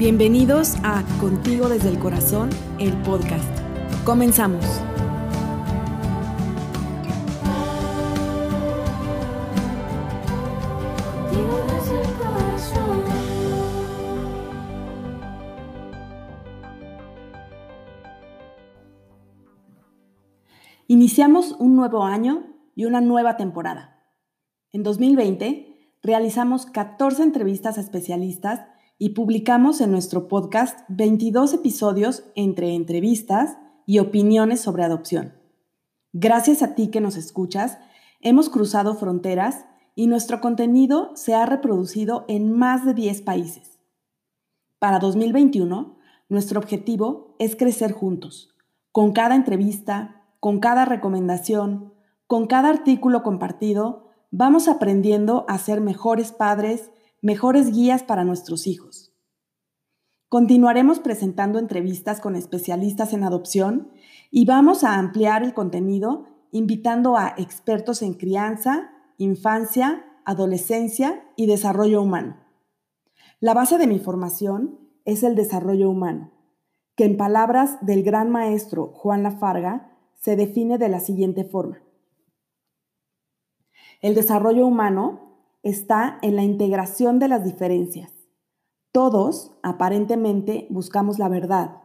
Bienvenidos a Contigo desde el Corazón, el podcast. Comenzamos. Iniciamos un nuevo año y una nueva temporada. En 2020 realizamos 14 entrevistas a especialistas y publicamos en nuestro podcast 22 episodios entre entrevistas y opiniones sobre adopción. Gracias a ti que nos escuchas, hemos cruzado fronteras y nuestro contenido se ha reproducido en más de 10 países. Para 2021, nuestro objetivo es crecer juntos, con cada entrevista, con cada recomendación, con cada artículo compartido, vamos aprendiendo a ser mejores padres, mejores guías para nuestros hijos. Continuaremos presentando entrevistas con especialistas en adopción y vamos a ampliar el contenido invitando a expertos en crianza, infancia, adolescencia y desarrollo humano. La base de mi formación es el desarrollo humano, que en palabras del gran maestro Juan Lafarga se define de la siguiente forma. El desarrollo humano está en la integración de las diferencias. Todos, aparentemente, buscamos la verdad,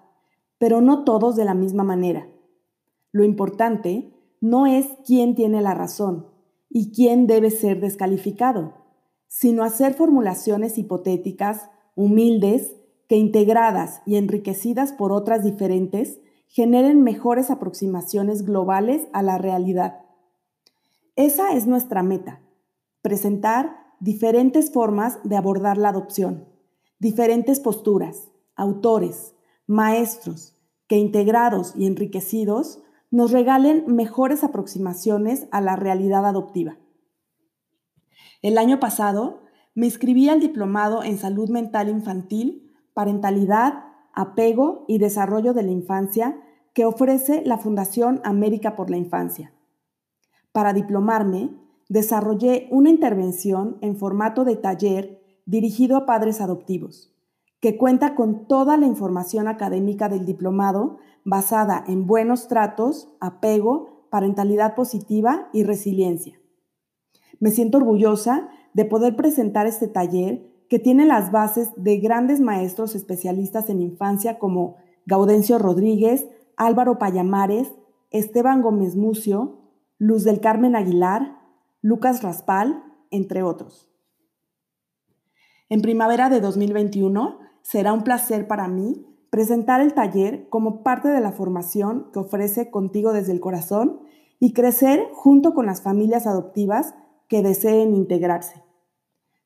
pero no todos de la misma manera. Lo importante no es quién tiene la razón y quién debe ser descalificado, sino hacer formulaciones hipotéticas, humildes, que integradas y enriquecidas por otras diferentes, generen mejores aproximaciones globales a la realidad. Esa es nuestra meta presentar diferentes formas de abordar la adopción, diferentes posturas, autores, maestros, que integrados y enriquecidos nos regalen mejores aproximaciones a la realidad adoptiva. El año pasado me inscribí al diplomado en salud mental infantil, parentalidad, apego y desarrollo de la infancia que ofrece la Fundación América por la Infancia. Para diplomarme, desarrollé una intervención en formato de taller dirigido a padres adoptivos, que cuenta con toda la información académica del diplomado basada en buenos tratos, apego, parentalidad positiva y resiliencia. Me siento orgullosa de poder presentar este taller que tiene las bases de grandes maestros especialistas en infancia como Gaudencio Rodríguez, Álvaro Payamares, Esteban Gómez Mucio, Luz del Carmen Aguilar, Lucas Raspal, entre otros. En primavera de 2021 será un placer para mí presentar el taller como parte de la formación que ofrece Contigo desde el Corazón y crecer junto con las familias adoptivas que deseen integrarse.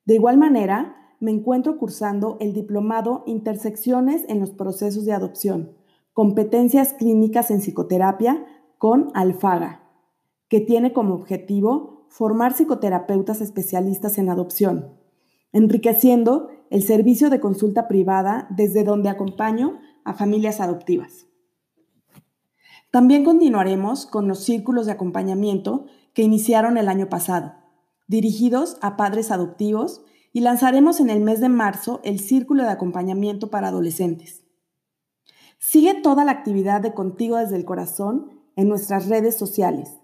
De igual manera, me encuentro cursando el diplomado Intersecciones en los procesos de adopción, competencias clínicas en psicoterapia con Alfaga, que tiene como objetivo formar psicoterapeutas especialistas en adopción, enriqueciendo el servicio de consulta privada desde donde acompaño a familias adoptivas. También continuaremos con los círculos de acompañamiento que iniciaron el año pasado, dirigidos a padres adoptivos, y lanzaremos en el mes de marzo el círculo de acompañamiento para adolescentes. Sigue toda la actividad de Contigo desde el Corazón en nuestras redes sociales,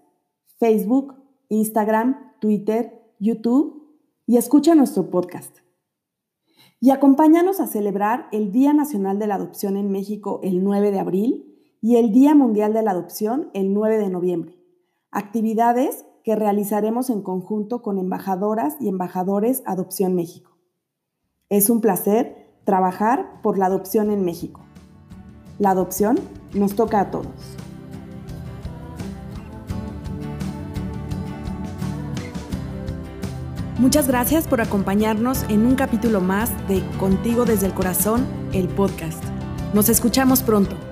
Facebook, Instagram, Twitter, YouTube y escucha nuestro podcast. Y acompáñanos a celebrar el Día Nacional de la Adopción en México el 9 de abril y el Día Mundial de la Adopción el 9 de noviembre. Actividades que realizaremos en conjunto con embajadoras y embajadores Adopción México. Es un placer trabajar por la adopción en México. La adopción nos toca a todos. Muchas gracias por acompañarnos en un capítulo más de Contigo desde el Corazón, el podcast. Nos escuchamos pronto.